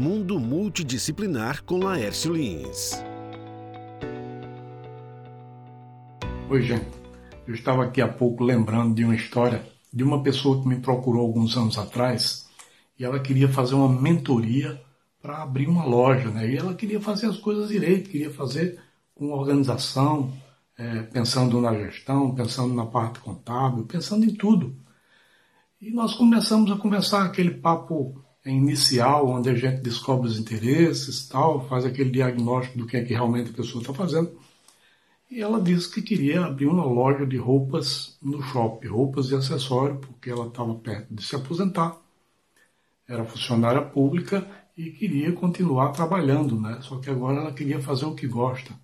Mundo Multidisciplinar com Laércio Lins. Oi, gente. Eu estava aqui há pouco lembrando de uma história de uma pessoa que me procurou alguns anos atrás e ela queria fazer uma mentoria para abrir uma loja, né? E ela queria fazer as coisas direito, queria fazer com organização, é, pensando na gestão, pensando na parte contábil, pensando em tudo. E nós começamos a conversar aquele papo inicial, onde a gente descobre os interesses, tal, faz aquele diagnóstico do que é que realmente a pessoa está fazendo. E ela disse que queria abrir uma loja de roupas no shopping, roupas e acessórios, porque ela estava perto de se aposentar, era funcionária pública e queria continuar trabalhando, né? Só que agora ela queria fazer o que gosta.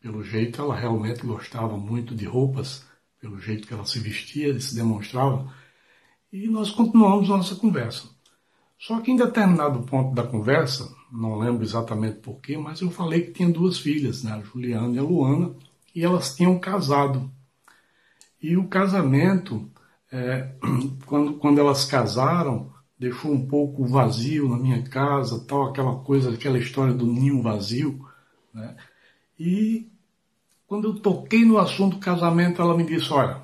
Pelo jeito, ela realmente gostava muito de roupas, pelo jeito que ela se vestia e se demonstrava. E nós continuamos nossa conversa. Só que em determinado ponto da conversa, não lembro exatamente porquê, mas eu falei que tinha duas filhas, né? a Juliana e a Luana, e elas tinham casado. E o casamento, é, quando, quando elas casaram, deixou um pouco vazio na minha casa, tal, aquela coisa, aquela história do ninho vazio. Né? E quando eu toquei no assunto do casamento, ela me disse: Olha,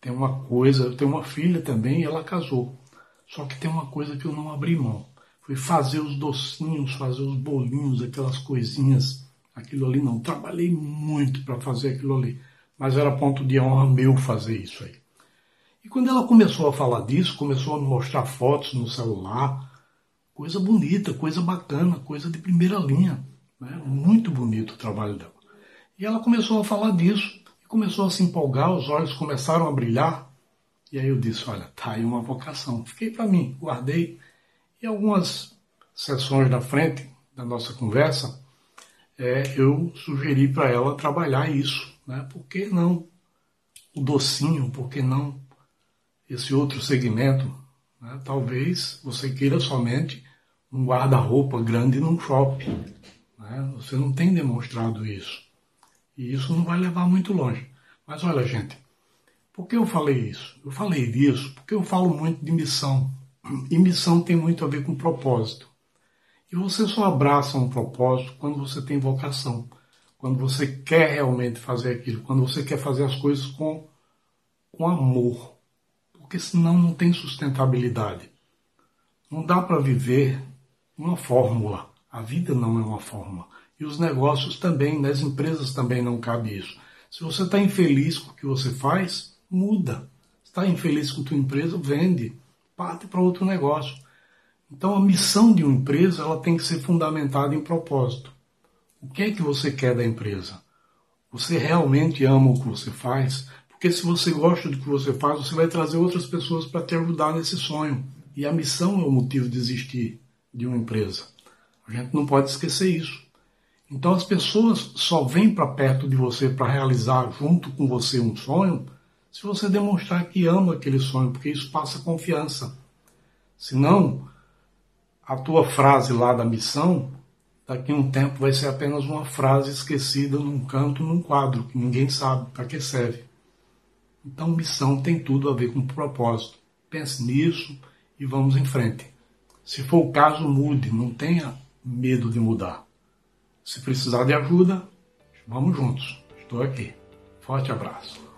tem uma coisa, eu tenho uma filha também e ela casou. Só que tem uma coisa que eu não abri mão. Foi fazer os docinhos, fazer os bolinhos, aquelas coisinhas aquilo ali não. Trabalhei muito para fazer aquilo ali, mas era ponto de honra meu fazer isso aí. E quando ela começou a falar disso, começou a me mostrar fotos no celular, coisa bonita, coisa bacana, coisa de primeira linha. Né? Muito bonito o trabalho dela. E ela começou a falar disso, e começou a se empolgar, os olhos começaram a brilhar. E aí eu disse, olha, tá aí uma vocação. Fiquei para mim, guardei. E algumas sessões da frente da nossa conversa, é, eu sugeri para ela trabalhar isso. Né? Por que não o docinho? Por que não esse outro segmento? Né? Talvez você queira somente um guarda-roupa grande num shopping. Né? Você não tem demonstrado isso. E isso não vai levar muito longe. Mas olha, gente, por que eu falei isso? Eu falei disso porque eu falo muito de missão. E missão tem muito a ver com propósito. E você só abraça um propósito quando você tem vocação, quando você quer realmente fazer aquilo, quando você quer fazer as coisas com, com amor. Porque senão não tem sustentabilidade. Não dá para viver uma fórmula. A vida não é uma fórmula. E os negócios também, nas empresas também não cabe isso. Se você está infeliz com o que você faz, muda. Está infeliz com tua empresa, vende. Parte para outro negócio. Então a missão de uma empresa ela tem que ser fundamentada em propósito. O que é que você quer da empresa? Você realmente ama o que você faz? Porque se você gosta do que você faz, você vai trazer outras pessoas para te ajudar nesse sonho. E a missão é o motivo de existir de uma empresa. A gente não pode esquecer isso. Então as pessoas só vêm para perto de você para realizar junto com você um sonho se você demonstrar que ama aquele sonho, porque isso passa confiança. Senão, a tua frase lá da missão, daqui a um tempo vai ser apenas uma frase esquecida num canto, num quadro, que ninguém sabe para que serve. Então, missão tem tudo a ver com propósito. Pense nisso e vamos em frente. Se for o caso, mude, não tenha medo de mudar. Se precisar de ajuda, vamos juntos. Estou aqui. Forte abraço.